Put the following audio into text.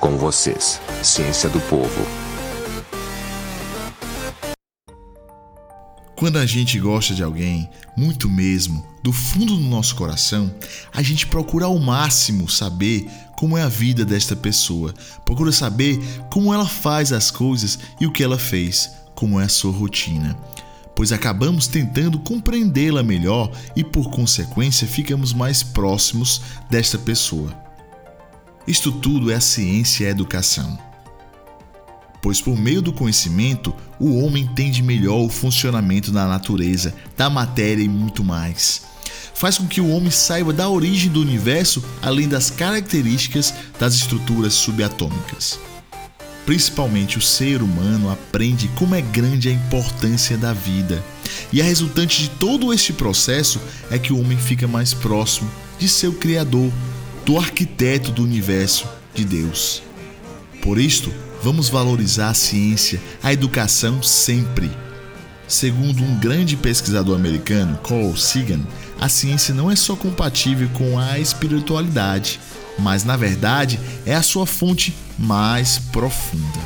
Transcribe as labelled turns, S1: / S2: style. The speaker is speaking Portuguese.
S1: Com vocês, Ciência do Povo.
S2: Quando a gente gosta de alguém, muito mesmo, do fundo do nosso coração, a gente procura ao máximo saber como é a vida desta pessoa, procura saber como ela faz as coisas e o que ela fez, como é a sua rotina. Pois acabamos tentando compreendê-la melhor e, por consequência, ficamos mais próximos desta pessoa. Isto tudo é a ciência e a educação pois por meio do conhecimento o homem entende melhor o funcionamento da natureza, da matéria e muito mais. Faz com que o homem saiba da origem do universo, além das características das estruturas subatômicas. Principalmente o ser humano aprende como é grande a importância da vida. E a resultante de todo este processo é que o homem fica mais próximo de seu Criador, do arquiteto do universo, de Deus. Por isto, vamos valorizar a ciência, a educação sempre. Segundo um grande pesquisador americano, Carl Sagan, a ciência não é só compatível com a espiritualidade, mas na verdade é a sua fonte mais profunda.